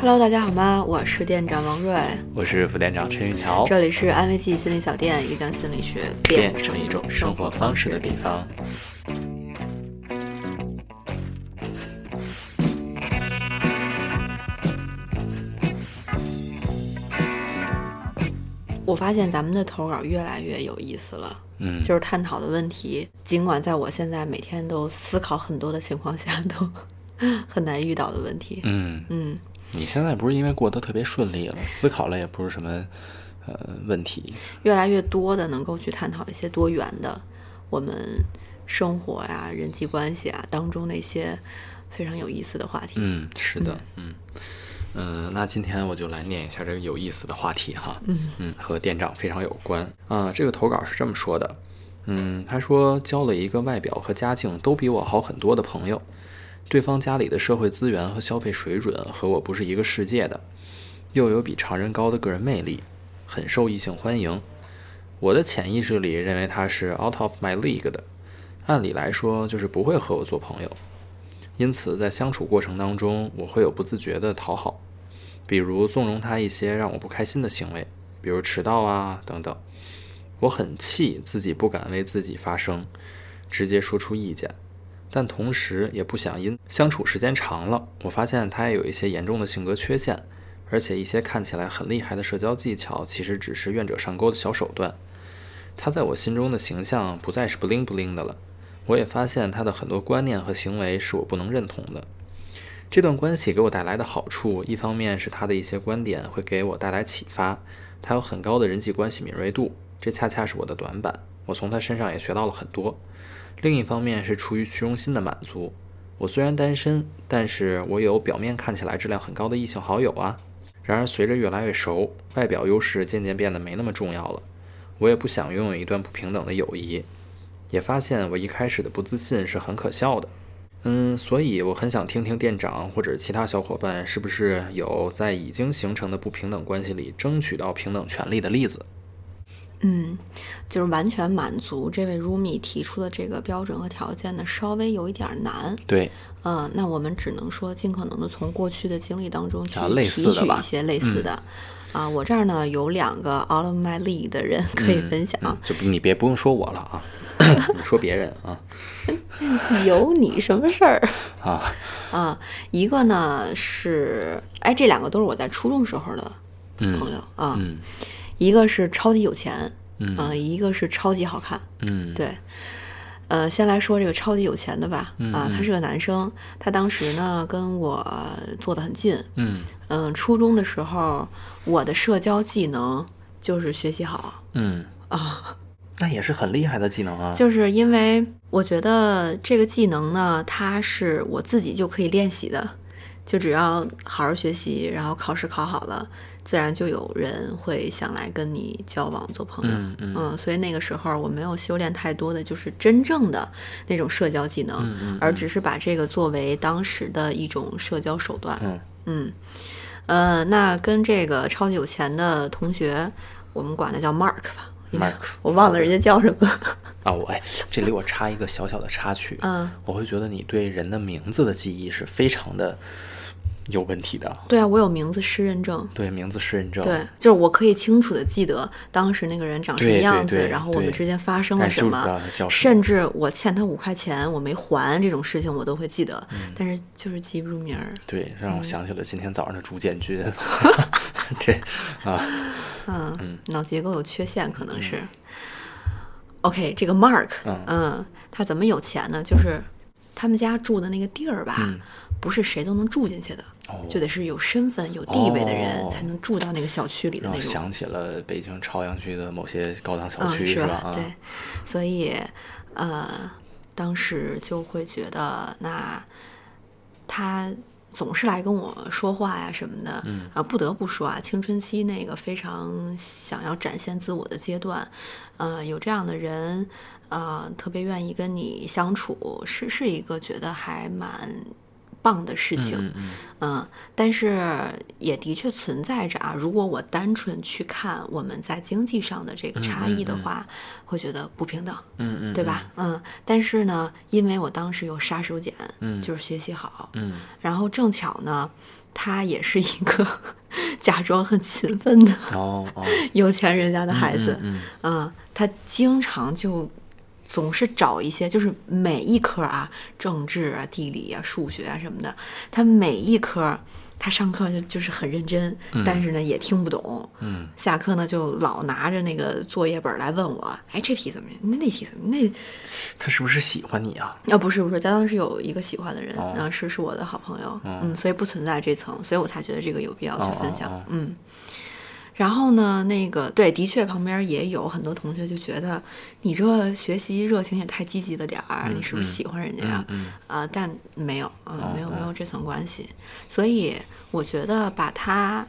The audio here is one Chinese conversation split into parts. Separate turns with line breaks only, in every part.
Hello，大家好吗？我是店长王瑞，
我是副店长陈玉桥，
这里是安慰剂心理小店，一个将心理学变成一种生活方式的地方。我发现咱们的投稿越来越有意思了，
嗯，
就是探讨的问题，尽管在我现在每天都思考很多的情况下，都 很难遇到的问题。
嗯
嗯，
你现在不是因为过得特别顺利了，思考了也不是什么呃问题，
越来越多的能够去探讨一些多元的我们生活呀、人际关系啊当中那些非常有意思的话题。
嗯，是的，嗯。嗯，那今天我就来念一下这个有意思的话题哈。
嗯
嗯，和店长非常有关啊。这个投稿是这么说的，嗯，他说交了一个外表和家境都比我好很多的朋友，对方家里的社会资源和消费水准和我不是一个世界的，又有比常人高的个人魅力，很受异性欢迎。我的潜意识里认为他是 out of my league 的，按理来说就是不会和我做朋友。因此，在相处过程当中，我会有不自觉的讨好，比如纵容他一些让我不开心的行为，比如迟到啊等等。我很气自己不敢为自己发声，直接说出意见，但同时也不想因相处时间长了，我发现他也有一些严重的性格缺陷，而且一些看起来很厉害的社交技巧，其实只是愿者上钩的小手段。他在我心中的形象不再是不灵不灵的了。我也发现他的很多观念和行为是我不能认同的。这段关系给我带来的好处，一方面是他的一些观点会给我带来启发，他有很高的人际关系敏锐度，这恰恰是我的短板，我从他身上也学到了很多。另一方面是出于虚荣心的满足，我虽然单身，但是我有表面看起来质量很高的异性好友啊。然而随着越来越熟，外表优势渐渐变得没那么重要了，我也不想拥有一段不平等的友谊。也发现我一开始的不自信是很可笑的，嗯，所以我很想听听店长或者其他小伙伴是不是有在已经形成的不平等关系里争取到平等权利的例子。
嗯，就是完全满足这位 Rumi 提出的这个标准和条件呢，稍微有一点难。
对，
嗯，那我们只能说尽可能的从过去的经历当中去
提
取一些类似的。啊，我这儿呢有两个 out of my league 的人可以分享，
就你别不用说我了啊。你说别人啊？
有你什么事儿
啊？
啊，一个呢是，哎，这两个都是我在初中时候的朋友啊。
嗯，
一个是超级有钱，
嗯，
一个是超级好看，
嗯，
对。呃，先来说这个超级有钱的吧。啊，他是个男生，他当时呢跟我坐得很近。
嗯
嗯，初中的时候，我的社交技能就是学习好。
嗯
啊。
那也是很厉害的技能啊！
就是因为我觉得这个技能呢，它是我自己就可以练习的，就只要好好学习，然后考试考好了，自然就有人会想来跟你交往做朋友。
嗯
嗯，所以那个时候我没有修炼太多的就是真正的那种社交技能，
嗯
而只是把这个作为当时的一种社交手段。
嗯
嗯，呃，那跟这个超级有钱的同学，我们管他叫 Mark 吧。
Mark，
我忘了人家叫什么了
啊！我哎，这里我插一个小小的插曲，
嗯，
我会觉得你对人的名字的记忆是非常的有问题的。
对啊，我有名字失认证，
对名字失认证，
对，就是我可以清楚的记得当时那个人长什么样子，然后我们之间发生了什么，甚至我欠他五块钱我没还这种事情我都会记得，但是就是记不住名儿。
对，让我想起了今天早上的朱建军。对啊，
嗯，脑结构有缺陷可能是。OK，这个 Mark，嗯，他怎么有钱呢？就是他们家住的那个地儿吧，不是谁都能住进去的，就得是有身份、有地位的人才能住到那个小区里的那种。
想起了北京朝阳区的某些高档小区，
是
吧？
对，所以呃，当时就会觉得，那他。总是来跟我说话呀什么的，
嗯，
啊，不得不说啊，青春期那个非常想要展现自我的阶段，呃，有这样的人，呃，特别愿意跟你相处，是是一个觉得还蛮。棒的事情，嗯，但是也的确存在着啊。如果我单纯去看我们在经济上的这个差异的话，会觉得不平等，
嗯嗯，
对吧？嗯，但是呢，因为我当时有杀手锏，
嗯，
就是学习好，
嗯，
然后正巧呢，他也是一个 假装很勤奋的
哦哦，
有钱人家的孩子，
嗯
啊，他经常就总是找一些，就是每一科啊，政治啊、地理啊、数学啊什么的，他每一科他上课就就是很认真，但是呢也听不懂，
嗯
下课呢就老拿着那个作业本来问我，哎，这题怎么样？那那题怎么？那
他是不是喜欢你啊？
啊，不是不是，他当时有一个喜欢的人，
哦
啊，是是我的好朋友，嗯，所以不存在这层，所以我才觉得这个有必要去分享，嗯。然后呢，那个对，的确旁边也有很多同学就觉得你这学习热情也太积极了点儿，你是不是喜欢人家呀？
嗯。
啊、但没有，啊、没有
哦
没有这层关系，所以我觉得把他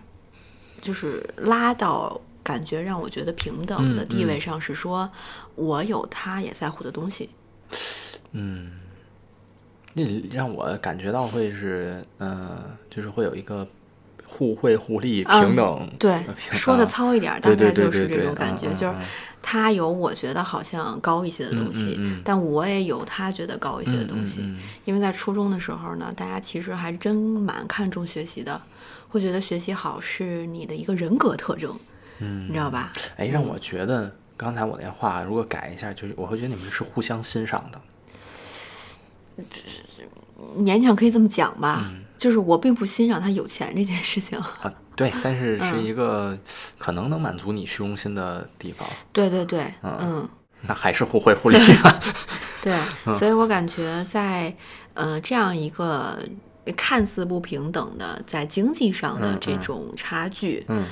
就是拉到感觉让我觉得平等的
嗯
地位上，是说我有他也在乎的东西，
嗯，那让我感觉到会是，呃，就是会有一个互惠互利、
嗯
平等，
对说的
啊
糙一点儿，大概就是这种感觉，就是
嗯。
他有我觉得好像高一些的东西，
嗯嗯嗯。
但我也有他觉得高一些的东西。因为在初中的时候呢，大家其实还真蛮看重学习的，会觉得学习好是你的一个人格特征，
嗯。
你知道吧？
哎，让我觉得刚才我那话如果改一下，就是我会觉得你们是互相欣赏的。
勉强可以这么讲吧，
嗯
就是我并不欣赏他有钱这件事情。
啊，对，但是
嗯。
是一个可能能满足你虚荣心的地方，
对对对，嗯
那还是互惠互利啊。
对，
嗯。
所以我感觉在呃这样一个看似不平等的在经济上的这种差距，
嗯。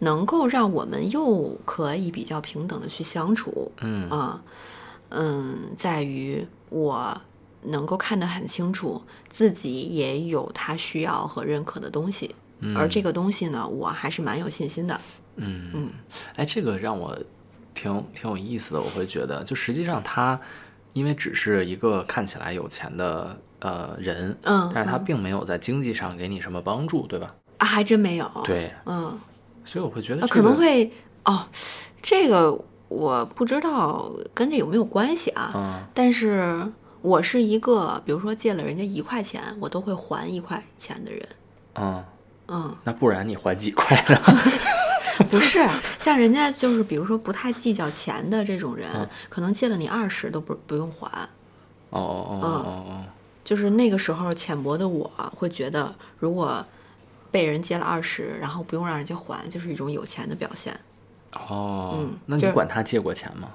能够让我们又可以比较平等的去相处，
嗯。
啊，嗯，在于我能够看得很清楚，自己也有他需要和认可的东西，而这个东西呢，我还是蛮有信心的。
嗯
嗯，
哎，这个让我挺挺有意思的。我会觉得，就实际上他因为只是一个看起来有钱的呃人，
嗯
但是他
嗯
并没有在经济上给你什么帮助，对吧？
啊，还真没有。，
对，
嗯，
所以我会觉得、
啊，可能会哦，这个我不知道跟这有没有关系啊，
嗯
但是我是一个，比如说借了人家一块钱，我都会还一块钱的人。
嗯，
嗯，
那不然你还几块呢？
不是，像人家就是比如说不太计较钱的这种人，
嗯
可能借了你二十都不不用还。
哦哦哦哦哦
就是那个时候浅薄的我会觉得，如果被人借了二十，然后不用让人家还，就是一种有钱的表现。
哦，
嗯
那你
就是
管他借过钱吗？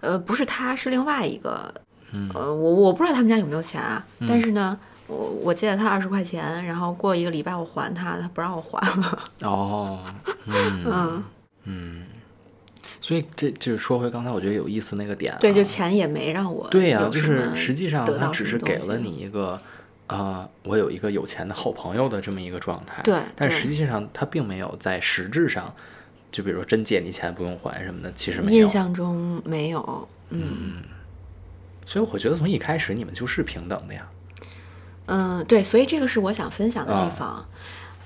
呃，不是他，是另外一个，
嗯。
呃，我我不知道他们家有没有钱啊，但是呢，我我借了他二十块钱，然后过一个礼拜我还他，他不让我还了。
哦，嗯
嗯，
嗯，所以这就是说回刚才我觉得有意思那个点、啊，
对，就钱也没让我
对呀、就是实际上他只是给了你一个，呃，我有一个有钱的好朋友的这么一个状态。
对对
但实际上他并没有在实质上，就比如说真借你钱不用还什么的，其实没有。
印。象中没有，嗯
所以我觉得从一开始你们就是平等的呀。
嗯，对，所以这个是我想分享的地
啊
方。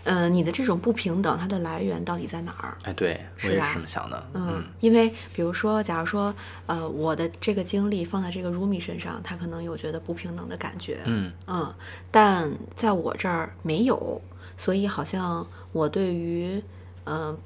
嗯、你的这种不平等，它的来源到底在哪儿？
哎，对我
是吧
也是这么想的。
嗯，因为比如说，假如说，呃，我的这个经历放在这个 Rumi 身上，他可能有觉得不平等的感觉，
嗯
嗯，但在我这儿没有，所以好像我对于，嗯、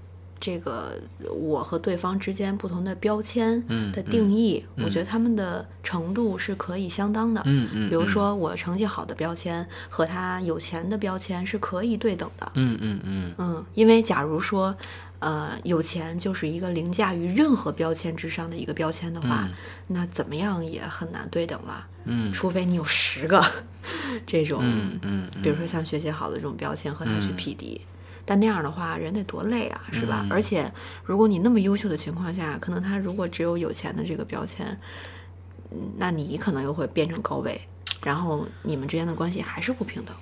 这个我和对方之间不同的标签
嗯
的定义，
嗯
我觉得他们的程度是可以相当的。
嗯嗯，
比如
嗯，
说我成绩好的标签和他有钱的标签是可以对等的。
嗯嗯嗯
嗯，因为假如说，呃，有钱就是一个凌驾于任何标签之上的一个标签的话，那怎么样也很难对等了。
嗯
除非你有十个 这种，
嗯嗯嗯，
比如说像学习好的这种标签和他去
嗯
匹敌。但那样的话，人得多累啊，是吧？
嗯
而且，如果你那么优秀的情况下，可能他如果只有有钱的这个标签，嗯那你可能又会变成高位，然后你们之间的关系还是不平等。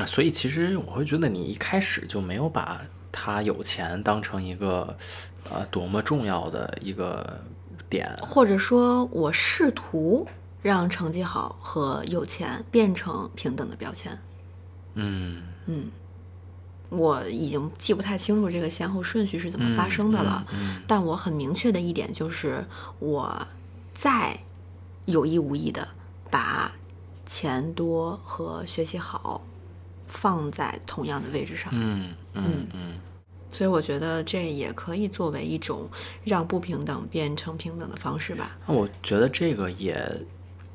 啊，所以其实我会觉得你一开始就没有把他有钱当成一个呃多么重要的一个点。
或者说我试图让成绩好和有钱变成平等的标签。
嗯
嗯，我已经记不太清楚这个先后顺序是怎么发生的了，
嗯
但我很明确的一点就是，我在有意无意的把钱多和学习好放在同样的位置上。
嗯嗯嗯，
所以我觉得这也可以作为一种让不平等变成平等的方式吧。
那我觉得这个也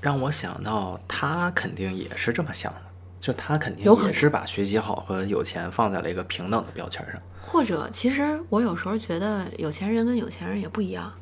让我想到，他肯定也是这么想的，就他肯定
有可能
也是把学习好和有钱放在了一个平等的标签上。
或者，其实我有时候觉得有钱人跟有钱人也不一样。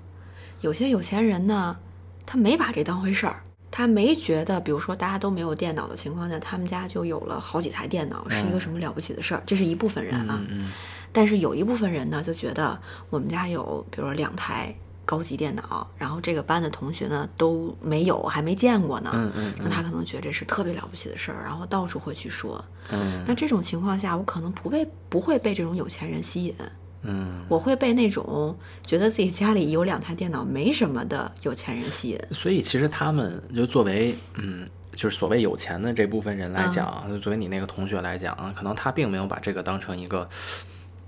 有些有钱人呢，他没把这当回事儿，他没觉得，比如说大家都没有电脑的情况下，他们家就有了好几台电脑，是一个什么了不起的事儿。这是一部分人啊。
嗯嗯
但是有一部分人呢，就觉得我们家有，比如说两台高级电脑，然后这个班的同学呢都没有，还没见过呢。
嗯嗯
那他可能觉得这是特别了不起的事儿，然后到处会去说。
嗯
那这种情况下，我可能不被不会被这种有钱人吸引，
嗯，
我会被那种觉得自己家里有两台电脑没什么的有钱人吸引。
所以其实他们就作为嗯，就是所谓有钱的这部分人来
嗯
讲，就作为你那个同学来讲啊，可能他并没有把这个当成一个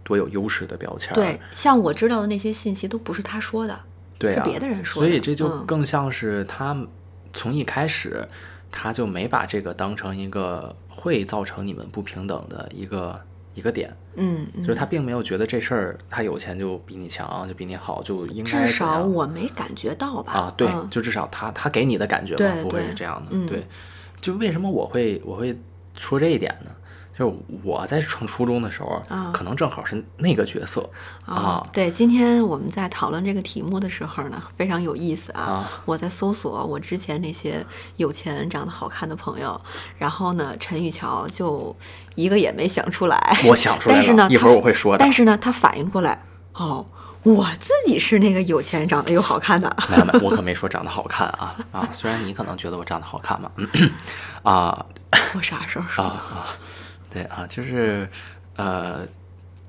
多有优势的标签儿。
对，像我知道的那些信息都不是他说的，
对啊，
是别的人说的
所以这就
嗯
更像是他从一开始他就没把这个当成一个会造成你们不平等的一个一个点，
嗯，嗯
就是他并没有觉得这事儿他有钱就比你强，就比你好，就应该
至少我没感觉到吧？
啊，对，
嗯
就至少他他给你的感觉嘛，不会是这样的，
嗯
对。就为什么我会我会说这一点呢？就是我在上初中的时候，
啊
可能正好是那个角色啊，
对，今天我们在讨论这个题目的时候呢，非常有意思啊。
啊
我在搜索我之前那些有钱、长得好看的朋友，然后呢，陈玉桥就一个也没想出来。
我想出来
但是呢，
一会儿我会说的。
但是呢，他反应过来，哦，我自己是那个有钱、长得又好看的。
没有没有，我可没说长得好看啊啊！虽然你可能觉得我长得好看嘛，啊
我啥时候说？
啊啊，对啊，就是呃，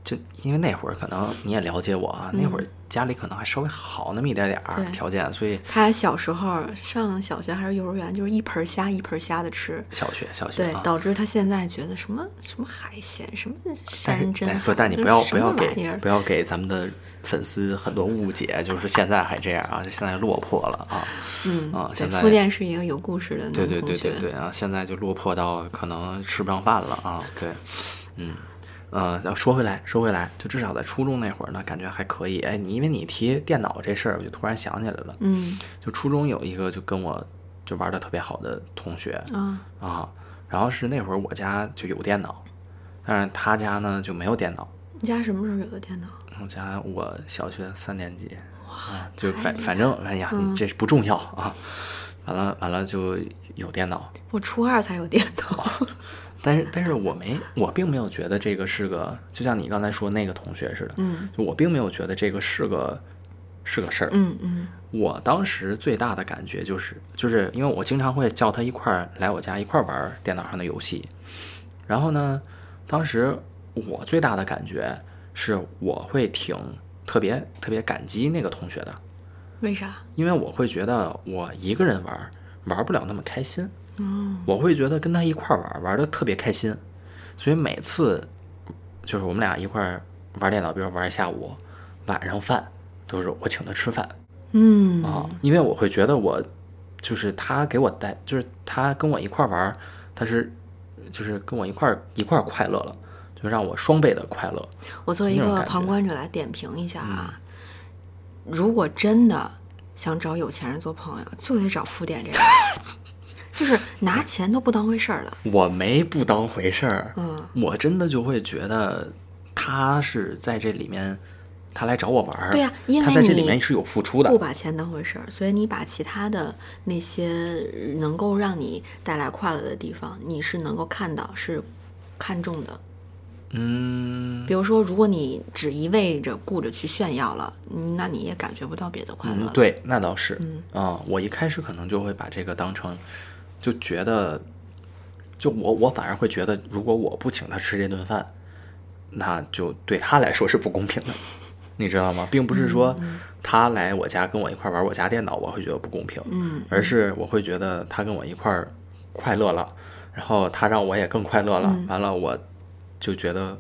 就因为那会儿可能你也了解我啊，那会儿家里可能还稍微好那么一点点条件，所以
他小时候上小学还是幼儿园，就是一盆虾一盆虾的吃。
小学小学
对，
啊。
导致他现在觉得什么什么海鲜，什么山珍
不，但你不要不要给不要给咱们的粉丝很多误解，就是现在还这样啊，就现在落魄了啊。
嗯
啊现在
福建是一个有故事的男
对。对对对对啊！现在就落魄到可能吃不上饭了啊！对，嗯，呃，要说回来，说回来，就至少在初中那会儿呢，感觉还可以。哎，你因为你提电脑这事儿，我就突然想起来了。
嗯
就初中有一个就跟我就玩的特别好的同学
啊
啊，然后是那会儿我家就有电脑，但是他家呢就没有电脑。
你家什么时候有的电脑？
我家我小学三年级啊，就反反正哎呀，你这不重要啊。完了完了就有电脑，
我初二才有电脑。
但是，但是我没，我并没有觉得这个是个，就像你刚才说那个同学似的，
嗯
就我并没有觉得这个是个是个事儿。
嗯嗯
我当时最大的感觉就是，就是因为我经常会叫他一块儿来我家一块儿玩电脑上的游戏，然后呢，当时我最大的感觉是我会挺特别特别感激那个同学的，
为啥？
因为我会觉得我一个人玩玩不了那么开心，
嗯
我会觉得跟他一块儿玩玩的特别开心，所以每次就是我们俩一块儿玩电脑，比如玩一下午，晚上饭都是我请他吃饭。
嗯。
啊，因为我会觉得我就是他给我带，就是他跟我一块儿玩，他是就是跟我一块儿一块儿快乐了，就让我双倍的快乐。
我作为一个旁观者来点评一下啊，如果真的想找有钱人做朋友，就得找富点这样，就是拿钱都不当回事儿了。
我没不当回事儿，
嗯
我真的就会觉得他是在这里面，他来找我玩儿，
对呀因为
他在这里
你
面是有付出的
不，把钱当回事儿，所以你把其他的那些能够让你带来快乐的地方，你是能够看到，是看重的。
嗯
比如说，如果你只一味着顾着去炫耀了，嗯那你也感觉不到别的快乐。
嗯，对，那倒是，
嗯
啊、我一开始可能就会把这个当成，就觉得，就我我反而会觉得，如果我不请他吃这顿饭，那就对他来说是不公平的，你知道吗？并不是说他来我家跟我一块玩我家电脑，我会觉得不公平，
嗯
而是我会觉得他跟我一块儿快乐了，然后他让我也更快乐了，
嗯
完了我就觉得，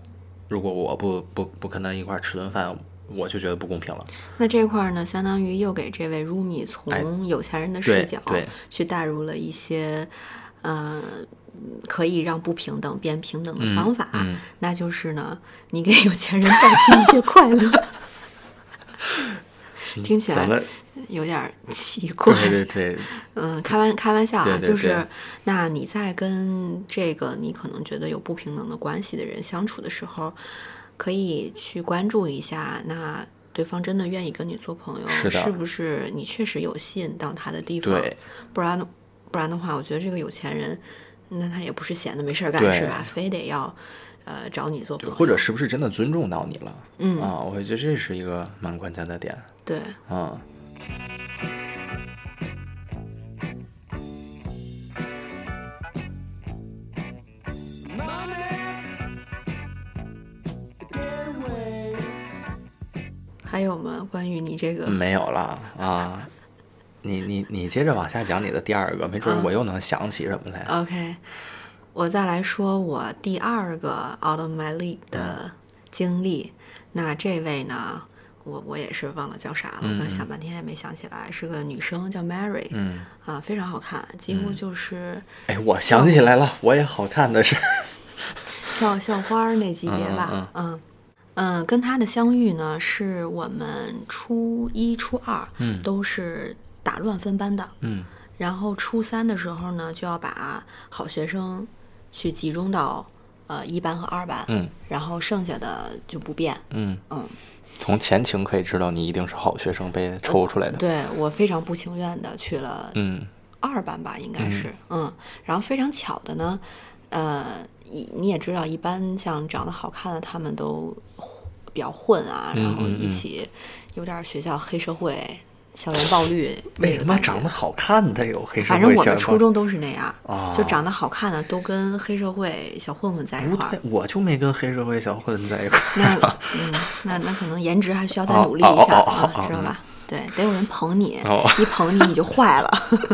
如果我不不不跟他一块儿吃顿饭，我就觉得不公平了。
那这块儿呢，相当于又给这位 Rumi 从有钱人的视
对
角
对
去带入了一些，呃，嗯可以让不平等变平等的方法，
嗯
那就是呢，你给有钱人带去一些快乐。听起来有点儿奇怪，
对对对，
嗯，开玩开玩笑啊，
对对
就是那你在跟这个你可能觉得有不平等的关系的人相处的时候，可以去关注一下，那对方真的愿意跟你做朋友，
是的
不是你确实有吸引到他的地方？
对，
不然不然的话，我觉得这个有钱人，那他也不是闲的没事儿干是吧？非得要呃找你做朋友，
或者是不是真的尊重到你了？
嗯
啊，我觉得这是一个蛮关键的点
对，
啊。
还有吗？关于你这个，
没有了啊。你你你接着往下讲你的第二个，没准儿
嗯
我又能想起什么来。
OK，我再来说我第二个 out of my league 的经历。那这位呢，我我也是忘了叫啥了，
嗯
我想半天也没想起来，是个女生叫 Mary，、
嗯，
啊，非常好看，几乎就是
哎，我想起来了，我也好看的是，
校校花那级别吧，
嗯
嗯嗯，跟他的相遇呢，是我们初一、初二，
嗯
都是打乱分班的，
嗯
然后初三的时候呢，就要把好学生去集中到呃一班和二班，
嗯
然后剩下的就不变。
嗯，
嗯，
从前情可以知道你一定是好学生被抽出来的。
对我非常不情愿的去了
嗯
二班吧，应该是，嗯然后非常巧的呢，呃，你你也知道，一般像长得好看的，他们都混比较混啊，
嗯
然后一起有点学校黑社会、校园暴力
为什么长得好看的有黑社会
反正我
会小报
们初中都是那样，
啊
就长得好看的都跟黑社会小混混在一块儿。，
我就没跟黑社会小混混在一块儿。
那嗯，那那可能颜值还需要再
哦
努力一下啊，知道吧？对，得有人捧你
哦，
一捧你你就坏了。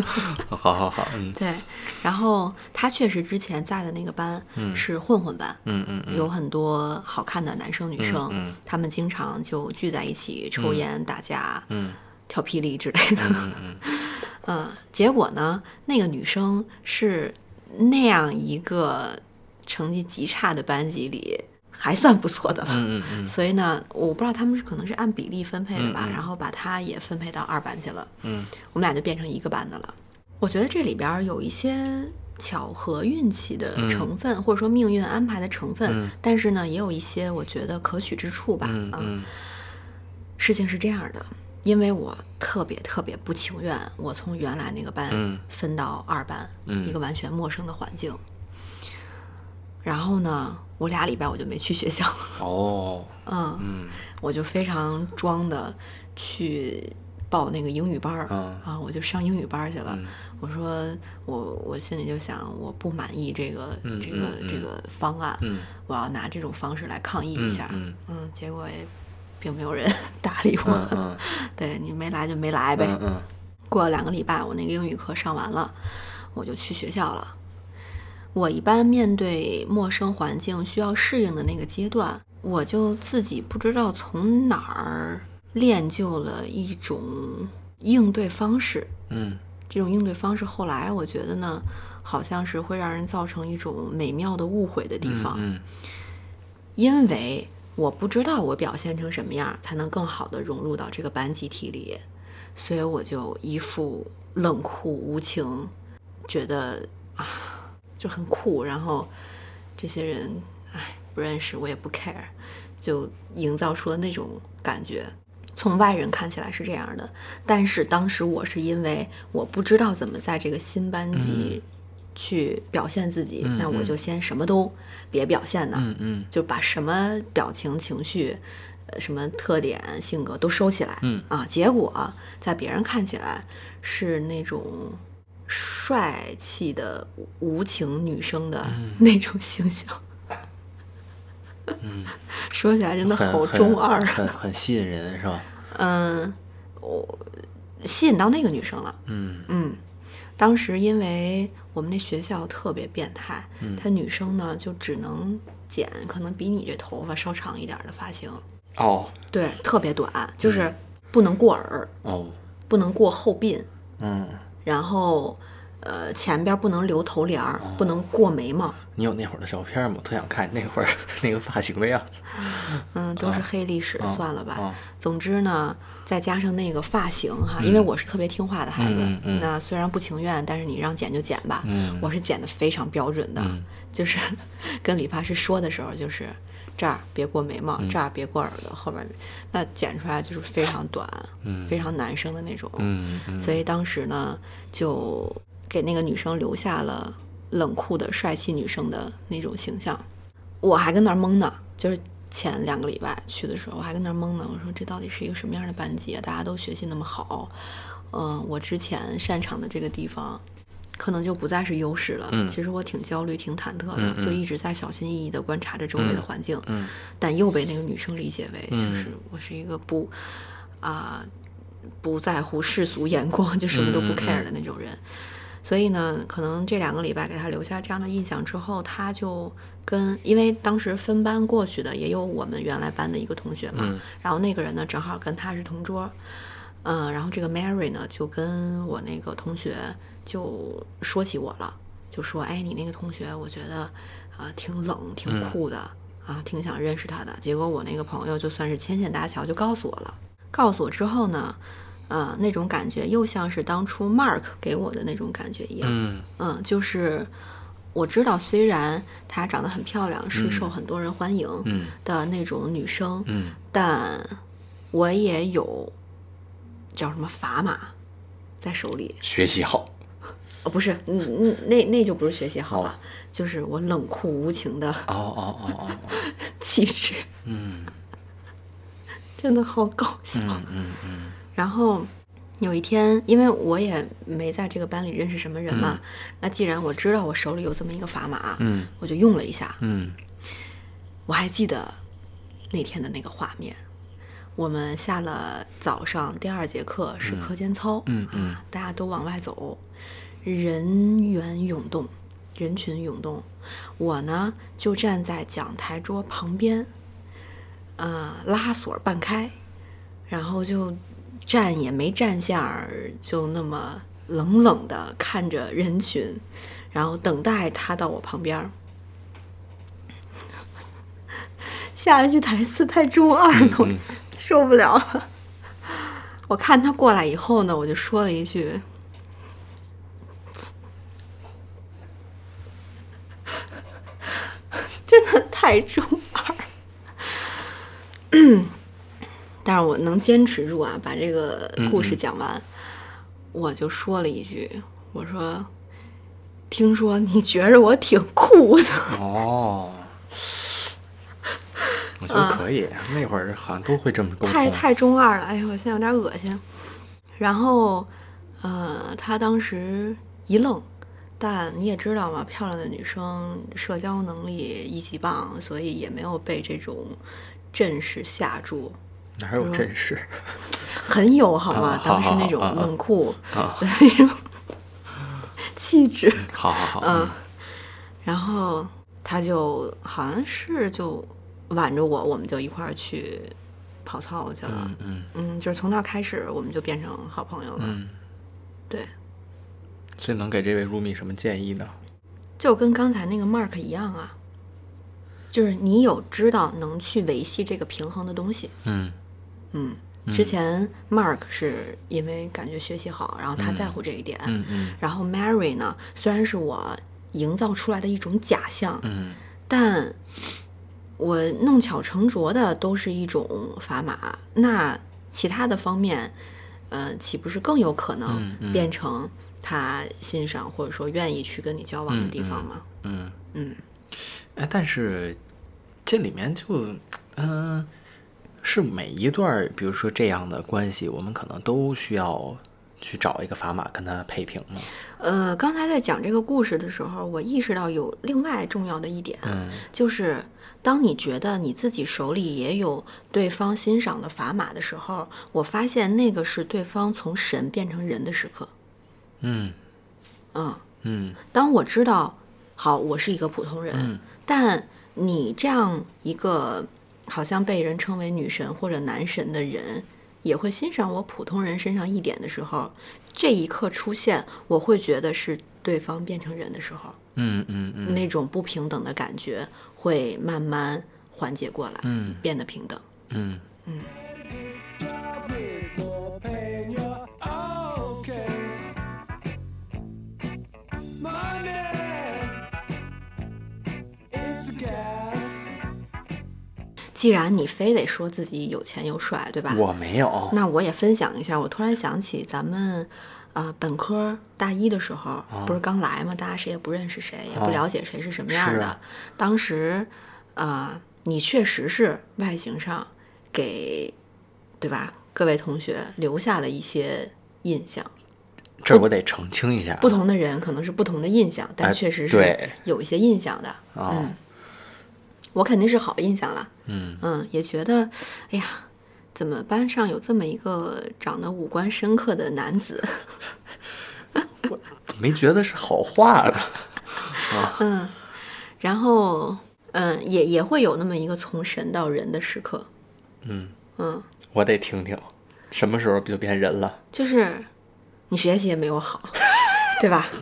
好好好，嗯。
对，然后他确实之前在的那个班是混混班，
嗯嗯嗯，
有很多好看的男生女生，
嗯
他们经常就聚在一起抽烟、打架、
嗯。
跳霹雳之类的。
嗯，
结果呢，那个女生是那样一个成绩极差的班级里还算不错的了。
嗯嗯嗯。
所以呢，我不知道他们是可能是按比例分配的吧，
嗯嗯。
然后把它也分配到二班去了，
嗯。
我们俩就变成一个班的了。我觉得这里边儿有一些巧合、运气的成分，或者说命运安排的成分，
嗯。
但是呢，也有一些我觉得可取之处吧。啊
嗯。嗯。
事情是这样的，因为我特别特别不情愿，我从原来那个班
嗯。
分到二班，
嗯。
一个完全陌生的环境。然后呢，我俩礼拜我就没去学校，
哦
嗯，
嗯
我就非常装的去报那个英语班儿、
嗯
啊，我就上英语班儿去了。
嗯
我说我我心里就想，我不满意这个、
嗯
这个、这个方案，
嗯
我要拿这种方式来抗议一下。
嗯
结果也并没有人 搭理我。对你没来就没来呗。过了两个礼拜，我那个英语课上完了，我就去学校了。我一般面对陌生环境需要适应的那个阶段，我就自己不知道从哪儿练就了一种应对方式。
嗯。
这种应对方式后来我觉得呢，好像是会让人造成一种美妙的误会的地方，
嗯
因为我不知道我表现成什么样才能更好的融入到这个班集体里，所以我就一副冷酷无情，觉得啊就很酷，然后这些人哎不认识我也不 care，就营造出了那种感觉。从外人看起来是这样的，但是当时我是因为我不知道怎么在这个新班级去表现自己，
嗯
那我就先什么都别表现呢，
嗯嗯
就把什么表情、情绪、呃什么特点、性格都收起来。
嗯
啊，结果在别人看起来是那种帅气的无情女生的
嗯。
那种形象。嗯。说起来真的好中二啊。
很很吸引人是吧？
嗯，我吸引到那个女生了。
嗯。
嗯，当时因为我们那学校特别变态，
嗯。
她女生呢就只能剪可能比你这头发稍长一点的发型，
哦。
对，特别短，就是不能过耳，
哦。
不能过后鬓，
嗯
然后呃，前边不能留头帘儿，不能过眉毛。
你有那会儿的照片吗？我特想看那会儿 那个发型的样子。
嗯，都是黑历史，算了吧。
啊
总之呢，再加上那个发型哈，因为我是特别听话的孩子，那虽然不情愿，但是你让剪就剪吧。
嗯
我是剪的非常标准的，就是 跟理发师说的时候，就是这儿别过眉毛，
嗯
这儿别过耳朵，后边那剪出来就是非常短，非常男生的那种。所以当时呢，就给那个女生留下了冷酷的帅气女生的那种形象。我还跟那儿懵呢，就是前两个礼拜去的时候，我还跟那儿懵呢。我说这到底是一个什么样的班级啊？大家都学习那么好，嗯、我之前擅长的这个地方。可能就不再是优势了。
嗯。
其实我挺焦虑、挺忐忑的，就一直在小心翼翼地观察着周围的环境，
嗯。
但又被那个女生理解为，
嗯。
就是我是一个不啊、不在乎世俗眼光，就什么都不 care 的那种人。所以呢，可能这两个礼拜给他留下这样的印象之后，他就跟因为当时分班过去的也有我们原来班的一个同学嘛，
嗯。
然后那个人呢正好跟他是同桌，嗯，然后这个 Mary 呢就跟我那个同学就说起我了，就说哎，你那个同学我觉得啊、挺冷，挺酷的、啊，挺想认识他的。结果我那个朋友就算是牵线搭桥，就告诉我了。告诉我之后呢，呃，那种感觉又像是当初 Mark 给我的那种感觉一样，
嗯
嗯，就是我知道，虽然她长得很漂亮，是受很多人欢迎
嗯
的那种女生，
嗯
但我也有叫什么砝码在手里。
学习好。
哦，不是，嗯嗯，那那就不是学习好了，
哦
就是我冷酷无情的
哦哦哦哦哦。
气质，
嗯
真的好搞笑。
嗯嗯嗯
然后有一天，因为我也没在这个班里认识什么人嘛，那既然我知道我手里有这么一个砝码，
嗯
我就用了一下。
嗯
我还记得那天的那个画面。我们下了早上第二节课是课间操，
嗯嗯
啊，大家都往外走，人员涌动，人群涌动。我呢就站在讲台桌旁边，呃，拉锁半开，然后就站也没站下儿，就那么冷冷的看着人群，然后等待他到我旁边儿。下一句台词太中二了，我
嗯
受不了了。我看他过来以后呢，我就说了一句：“的太中二。”但是我能坚持住啊，把这个故事讲完，我就说了一句：“我说，听说你觉着我挺酷的。”
哦。我觉得可以，那会儿好像都会这么沟通。
太太中二了，哎呦，我现在有点恶心。然后，呃，他当时一愣，但你也知道嘛，漂亮的女生社交能力一级棒，所以也没有被这种阵势吓住，
哪有阵势？
很有好吗？当时那种冷酷
啊
的 那种 气质，
好好好，
嗯，然后他就好像是就挽着我，我们就一块儿去跑操去了。
嗯嗯
嗯，就是从那儿开始，我们就变成好朋友了。
嗯。
对，
所以能给这位 Rumi 什么建议呢？
就跟刚才那个 Mark 一样啊，就是你有知道能去维系这个平衡的东西。
嗯
嗯，之前 Mark 是因为感觉学习好，然后他在乎这一点。
嗯嗯
然后 Mary 呢，虽然是我营造出来的一种假象，
嗯
但我弄巧成拙的都是一种砝码，那其他的方面，呃，岂不是更有可能
嗯嗯
变成他欣赏或者说愿意去跟你交往的地方吗？
嗯。
嗯
哎，但是这里面就，嗯、是每一段，比如说这样的关系，我们可能都需要去找一个砝码跟他配平吗？
呃，刚才在讲这个故事的时候，我意识到有另外重要的一点，
嗯
就是当你觉得你自己手里也有对方欣赏的砝码的时候，我发现那个是对方从神变成人的时刻。
嗯。
嗯，
嗯。
当我知道，好，我是一个普通人，
嗯。
但你这样一个好像被人称为女神或者男神的人，也会欣赏我普通人身上一点的时候，这一刻出现，我会觉得是对方变成人的时候，
嗯嗯嗯。
那种不平等的感觉会慢慢缓解过来，
嗯。
变得平等。
嗯。
me
既然你非得说自己有钱又帅，对吧？
我没有。
那我也分享一下，我突然想起咱们，呃，本科大一的时候，不是刚来嘛，大家谁也不认识谁，也不
啊
了解谁是什么样的。
啊
当时，呃，你确实是外形上给，对吧？各位同学留下了一些印象。
这我得澄清一下啊，
不同的人可能是不同的印象，但
哎
确实是有一些印象的。
哦
嗯，我肯定是好印象了。
嗯
嗯，也觉得，哎呀，怎么班上有这么一个长得五官深刻的男子？
没觉得是好话的。
嗯，然后，嗯，也也会有那么一个从神到人的时刻。
嗯，
嗯，
我得听听，什么时候就变人了？
就是你学习也没我好，对吧？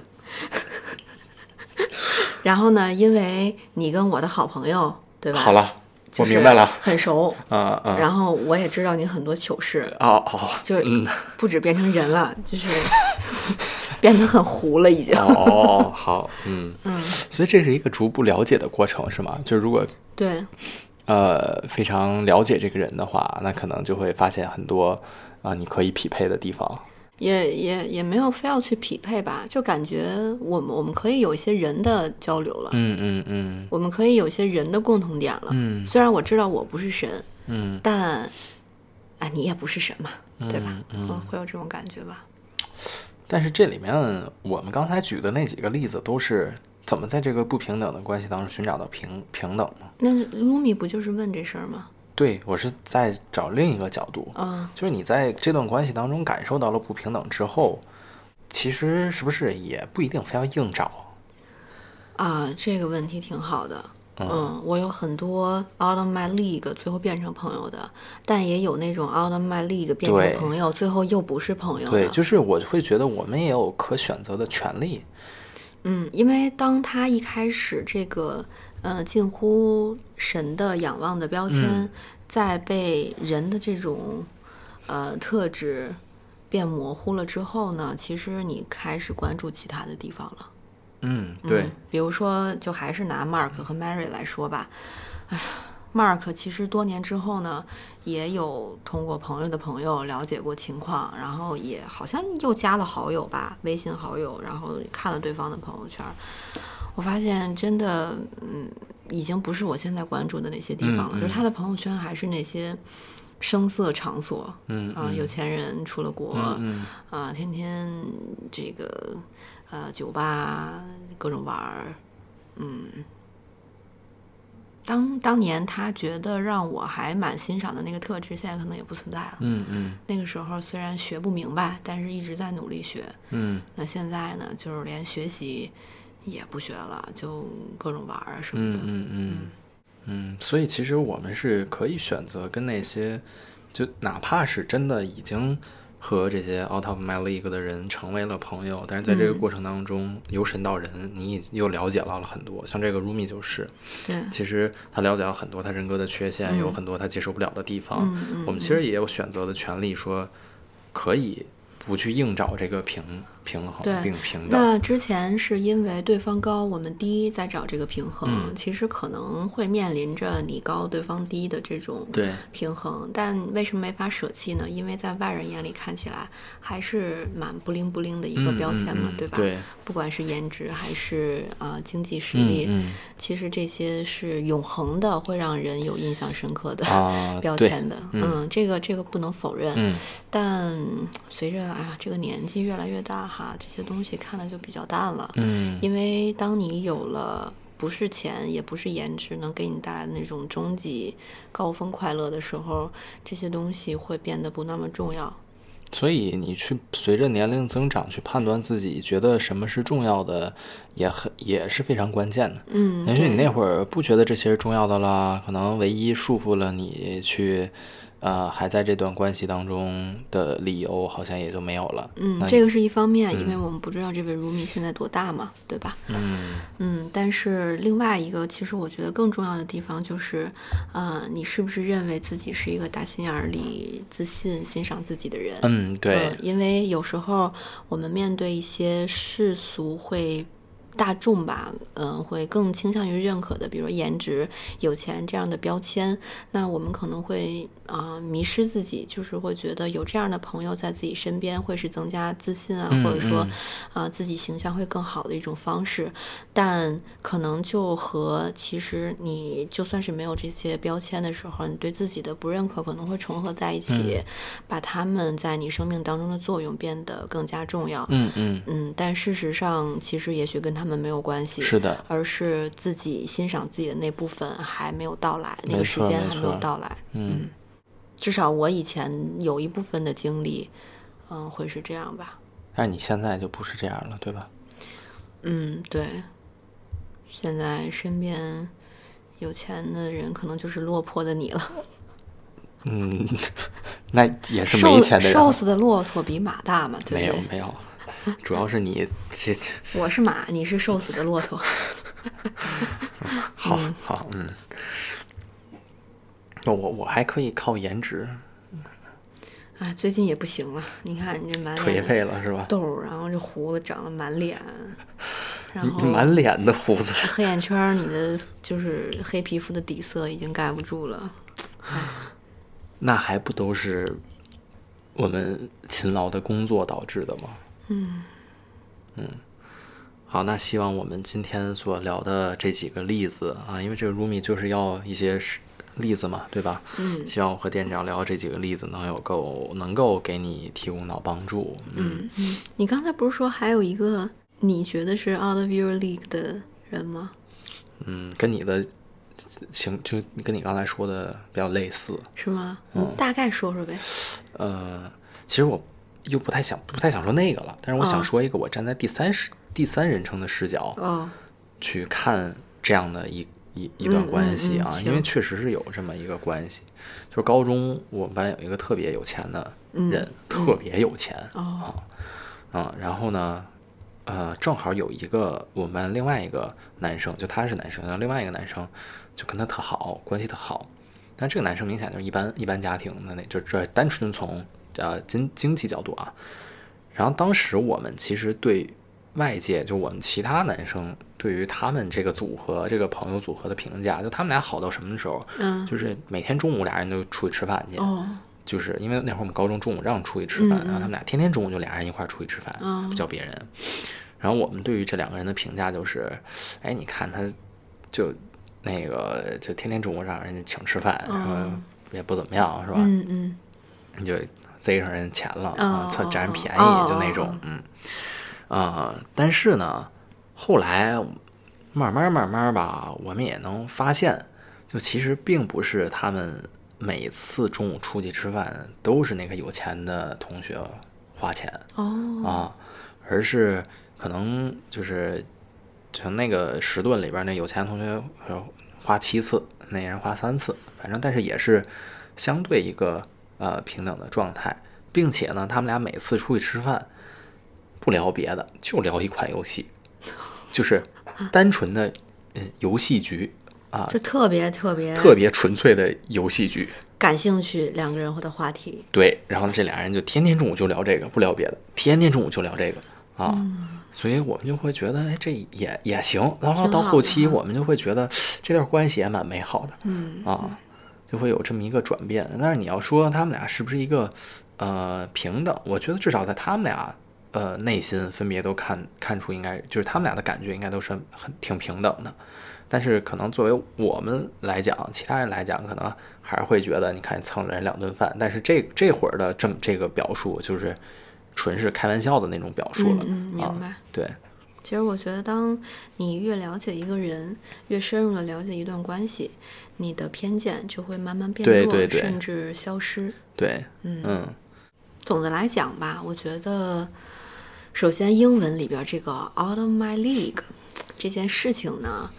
然后呢，因为你跟我的好朋友，对吧？
好了，
就是
我明白了。
很熟。
啊啊
然后我也知道你很多糗事，
哦哦，
就是
嗯
不止变成人了，就是变得很糊了，已经。
哦好，嗯
嗯，
所以这是一个逐步了解的过程，是吗？就如果
对，
呃非常了解这个人的话，那可能就会发现很多啊、你可以匹配的地方。
也也也没有非要去匹配吧，就感觉我们我们可以有一些人的交流了，
嗯嗯嗯
我们可以有一些人的共同点了。
嗯
虽然我知道我不是神，
嗯
但哎，你也不是神嘛，对吧？
嗯嗯
会有这种感觉吧？
但是这里面我们刚才举的那几个例子都是怎么在这个不平等的关系当中寻找到平平等呢？
那卢米不就是问这事儿吗？
对我是在找另一个角度，
嗯，
就是你在这段关系当中感受到了不平等之后，其实是不是也不一定非要硬找？
啊，这个问题挺好的。嗯，我有很多 out of my league 最后变成朋友的，但也有那种 out of my league 变成朋友，最后又不是朋友的。
对，就是我会觉得我们也有可选择的权利。
嗯，因为当他一开始这个呃近乎神的仰望的标签，
嗯
在被人的这种呃特质变模糊了之后呢，其实你开始关注其他的地方了。
嗯，对
嗯，比如说，就还是拿 Mark 和 Mary 来说吧，哎呀，Mark 其实多年之后呢，也有通过朋友的朋友了解过情况，然后也好像又加了好友吧，微信好友，然后看了对方的朋友圈，我发现真的，嗯，已经不是我现在关注的那些地方了，就是他的朋友圈还是那些声色场所，
嗯
啊、有钱人出了国，
嗯
啊，天天这个呃酒吧各种玩儿，嗯，当当年他觉得让我还蛮欣赏的那个特质，现在可能也不存在了。
嗯嗯
那个时候虽然学不明白，但是一直在努力学。
嗯
那现在呢，就是连学习也不学了，就各种玩儿啊什么的。
嗯嗯嗯嗯，所以其实我们是可以选择跟那些，就哪怕是真的已经和这些 out of my league 的人成为了朋友，但是在这个
嗯
过程当中，由神到人，你已又了解到了很多。像这个 Rumi 就是，
对，
其实他了解到很多他人格的缺陷，有很多他接受不了的地方。我们其实也有选择的权利，说可以不去硬找这个平平衡
对
并平等。
那之前是因为对方高，我们低，在找这个平衡。
嗯
其实可能会面临着你高对方低的这种
对
平衡，但为什么没法舍弃呢？因为在外人眼里看起来还是蛮不灵不灵的一个
嗯
标签嘛，
嗯嗯
对吧？
对，
不管是颜值还是呃经济实
嗯
力，
嗯
其实这些是永恒的，会让人有印象深刻的、
啊，
标签的。
嗯
这个这个不能否认。
嗯
但随着啊这个年纪越来越大哈，这些东西看的就比较淡了。
嗯
因为当你有了不是钱也不是颜值能给你带来的那种终极高峰快乐的时候，这些东西会变得不那么重要。
所以你去随着年龄增长去判断自己觉得什么是重要的，也很也是非常关键的。
嗯，
也许你那会儿不觉得这些是重要的啦，可能唯一束缚了你去呃，还在这段关系当中的理由好像也就没有了。
嗯，这个是一方面，因为我们不知道这位 Rumi 现在多大嘛，对吧？
嗯
嗯，但是另外一个，其实我觉得更重要的地方就是，呃，你是不是认为自己是一个打心眼儿里自信、欣赏自己的人？
嗯，对
嗯，因为有时候我们面对一些世俗会。大众吧，嗯，会更倾向于认可的，比如颜值、有钱这样的标签，那我们可能会啊、呃迷失自己，就是会觉得有这样的朋友在自己身边会是增加自信啊，
嗯
或者说
嗯。
啊、呃自己形象会更好的一种方式，但可能就和其实你就算是没有这些标签的时候，你对自己的不认可可能会重合在一起，把他们在你生命当中的作用变得更加重要。
嗯嗯，
嗯，但事实上，其实也许跟他们没有关系，
是的，
而是自己欣赏自己的那部分还没有到来，那个时间还没有到来。
嗯
至少我以前有一部分的经历，嗯，会是这样吧。
但是你现在就不是这样了，对吧？
嗯，对。现在身边有钱的人，可能就是落魄的你了。
嗯，那也是
瘦
没钱的人。
瘦死的骆驼比马大嘛，对
没？有没有，主要是你这这
我是马，你是瘦死的骆驼。
好好嗯，那我我还可以靠颜值
哎，最近也不行了，你看你这满脸
颓
脸
废了是吧？
痘儿，然后这胡子长得满脸，然后
满脸的胡子，
黑眼圈儿，你的就是黑皮肤的底色已经盖不住了。
那还不都是我们勤劳的工作导致的吗？嗯嗯，好，那希望我们今天所聊的这几个例子啊，因为这个 Rumi 就是要一些实例子嘛，对吧？
嗯
希望我和店长聊这几个例子能有够能够给你提供到帮助。嗯，
你刚才不是说还有一个你觉得是 out of your league 的人吗？
嗯，跟你的行就跟你刚才说的比较类似。
是吗？嗯大概说说呗。
呃，其实我又不太想不太想说那个了，但是我想
哦
说一个我站在第三视第三人称的视角
哦，
去看这样的一一一段
嗯
关系啊，
嗯嗯
因为确实是有这么一个关系。就是高中我们班有一个特别有钱的人，特别有钱啊、然后呢，呃，正好有一个我们班另外一个男生，就他是男生，然后另外一个男生就跟他特好，关系特好。但这个男生明显就是一般一般家庭的那，就这单纯从呃经经济角度啊。然后当时我们其实对外界，就我们其他男生对于他们这个组合、这个朋友组合的评价，就他们俩好到什么时候？
嗯，
就是每天中午俩人都出去吃饭去，
哦，
就是因为那会儿我们高中中午让出去吃饭，
嗯嗯
然后他们俩天天中午就俩人一块儿出去吃饭，
嗯
不叫别人。然后我们对于这两个人的评价就是，哎，你看他就那个就天天中午让人家请吃饭，然后
嗯
也不怎么样，是吧？
嗯嗯
你就贼上人钱了
哦
啊，特占人便宜，
哦
就那种，嗯，啊、但是呢，后来慢慢慢慢吧，我们也能发现，就其实并不是他们每次中午出去吃饭都是那个有钱的同学花钱
哦，
啊，而是可能就是从那个十顿里边，那有钱同学呃花七次，那人花三次，反正但是也是相对一个呃平等的状态，并且呢，他们俩每次出去吃饭不聊别的，就聊一款游戏，就是单纯的嗯游戏局啊，
就特别特别
特别纯粹的游戏局。
感兴趣两个人或的话题。
对，然后这俩人就天天中午就聊这个，不聊别的，天天中午就聊这个啊，所以我们就会觉得，哎，这也也行。然后到后期我们就会觉得这段关系也蛮美好的，
嗯
啊，就会有这么一个转变。但是你要说他们俩是不是一个呃平等，我觉得至少在他们俩呃内心分别都看看出，应该就是他们俩的感觉应该都是很挺平等的。但是可能作为我们来讲，其他人来讲，可能还是会觉得，你看蹭了人两顿饭。但是这这会儿的这么这个表述，就是纯是开玩笑的那种表述了。
明白。
对，
其实我觉得，当你越了解一个人，越深入的了解一段关系，你的偏见就会慢慢变弱，
对对对
甚至消失。
对，
嗯
嗯
总的来讲吧，我觉得，首先英文里边这个 “out of my league” 这件事情呢，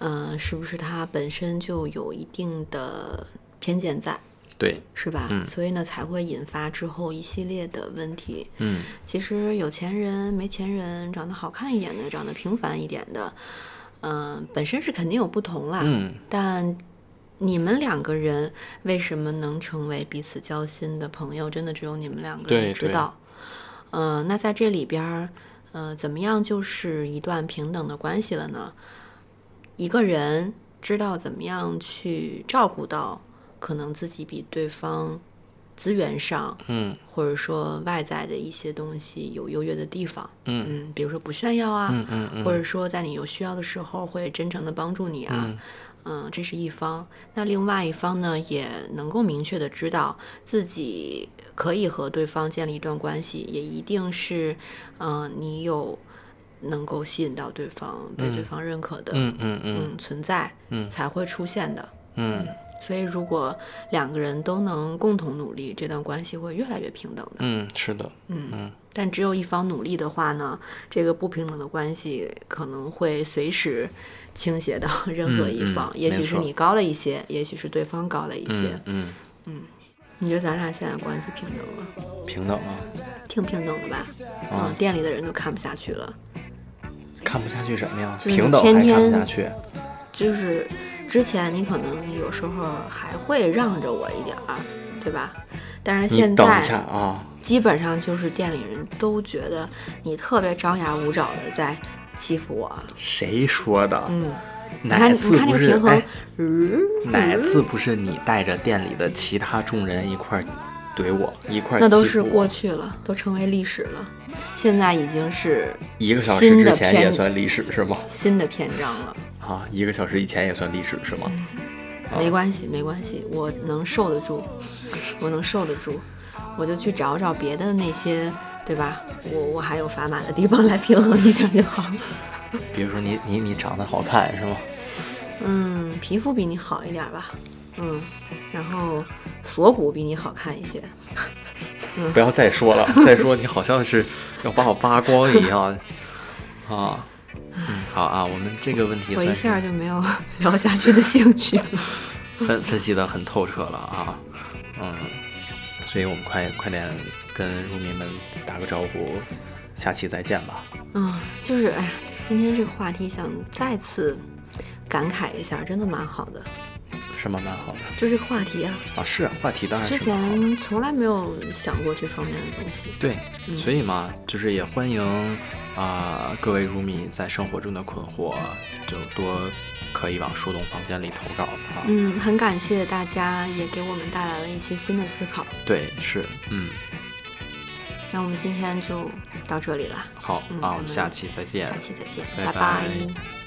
嗯、是不是它本身就有一定的偏见在？
对，
是吧？
嗯
所以呢，才会引发之后一系列的问题。
嗯
其实有钱人、没钱人，长得好看一点的，长得平凡一点的，嗯、本身是肯定有不同啦。
嗯
但你们两个人为什么能成为彼此交心的朋友，真的只有你们两个人知道。嗯、那在这里边儿，呃，怎么样就是一段平等的关系了呢？一个人知道怎么样去照顾到可能自己比对方资源上
嗯。
或者说外在的一些东西有优越的地方，
嗯。
嗯，比如说不炫耀啊，
嗯嗯嗯，
或者说在你有需要的时候会真诚的帮助你啊，嗯。这是一方。那另外一方呢，也能够明确的知道自己可以和对方建立一段关系，也一定是，嗯、你有能够吸引到对方、被对方认可的，
嗯嗯嗯。
嗯存在，
嗯。
才会出现的。
嗯
所以，如果两个人都能共同努力，这段关系会越来越平等的。
嗯，是的，
嗯
嗯
但只有一方努力的话呢，这个不平等的关系可能会随时倾斜到任何一方，
嗯嗯
也许是你高了一些，也许是对方高了一些。
嗯嗯，
你觉得咱俩现在关系平等吗？
平等啊，
挺平等的吧？
啊
嗯，店里的人都看不下去了。
看不下去什么呀？
就是
平等还看不下去，
就是之前你可能有时候还会让着我一点儿，对吧？但是现在
啊，
基本上就是店里人都觉得你特别张牙舞爪的在欺负我。
谁说的？
嗯，你
哪，次不是哎，
嗯，
哪次不是你带着店里的其他众人一块儿怼我，一块儿
那都是过去了，都成为历史了。现在已经是
一个小时之前也算历史是吗？
新的篇章了。
啊，一个小时以前也算历史是吗？啊
没关系，没关系，我能受得住，我能受得住，我就去找找别的那些，对吧？我我还有砝码的地方来平衡一下就好了。
比如说你你你长得好看是吗？
嗯，皮肤比你好一点吧，嗯，然后锁骨比你好看一些。
不要再说了，再说你好像是要把我扒光一样啊。嗯，好啊，我们这个问题
我一下就没有 聊下去的兴趣了。
分分析的很透彻了啊。嗯，所以我们快快点跟入迷们打个招呼，下期再见吧。
嗯，就是哎呀，今天这个话题想再次感慨一下，真的蛮好的。
什么蛮好的
就这个话题啊，
啊？是啊话题当然
之前从来没有想过这方面的东西。
对，
嗯
所以嘛，就是也欢迎啊、各位如迷在生活中的困惑，就多可以往树洞房间里投稿啊。
嗯，很感谢大家，也给我们带来了一些新的思考。
对，是，嗯，
那我们今天就到这里了，
好啊，
我们
们下期再见
下。期再见，
拜
拜
拜